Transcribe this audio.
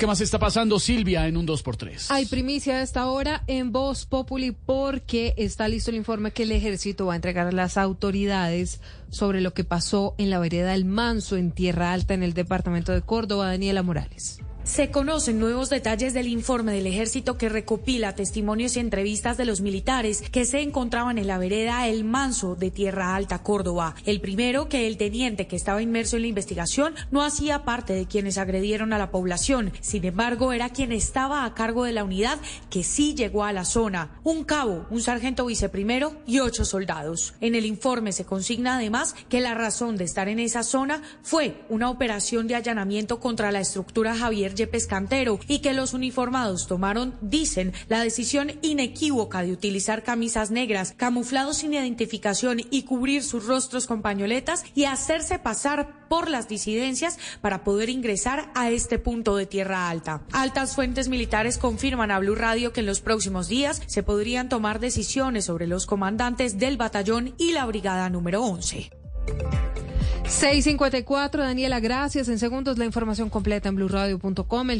¿Qué más está pasando, Silvia, en un 2x3? Hay primicia a esta hora en Voz Populi porque está listo el informe que el ejército va a entregar a las autoridades sobre lo que pasó en la vereda del Manso, en Tierra Alta, en el departamento de Córdoba. Daniela Morales. Se conocen nuevos detalles del informe del ejército que recopila testimonios y entrevistas de los militares que se encontraban en la vereda El Manso de Tierra Alta, Córdoba. El primero, que el teniente que estaba inmerso en la investigación no hacía parte de quienes agredieron a la población. Sin embargo, era quien estaba a cargo de la unidad que sí llegó a la zona. Un cabo, un sargento viceprimero y ocho soldados. En el informe se consigna además que la razón de estar en esa zona fue una operación de allanamiento contra la estructura Javier Yepes y que los uniformados tomaron, dicen, la decisión inequívoca de utilizar camisas negras, camuflados sin identificación y cubrir sus rostros con pañoletas y hacerse pasar por las disidencias para poder ingresar a este punto de tierra alta. Altas fuentes militares confirman a Blue Radio que en los próximos días se podrían tomar decisiones sobre los comandantes del batallón y la brigada número 11. 654, Daniela, gracias. En segundos la información completa en blueradio.com.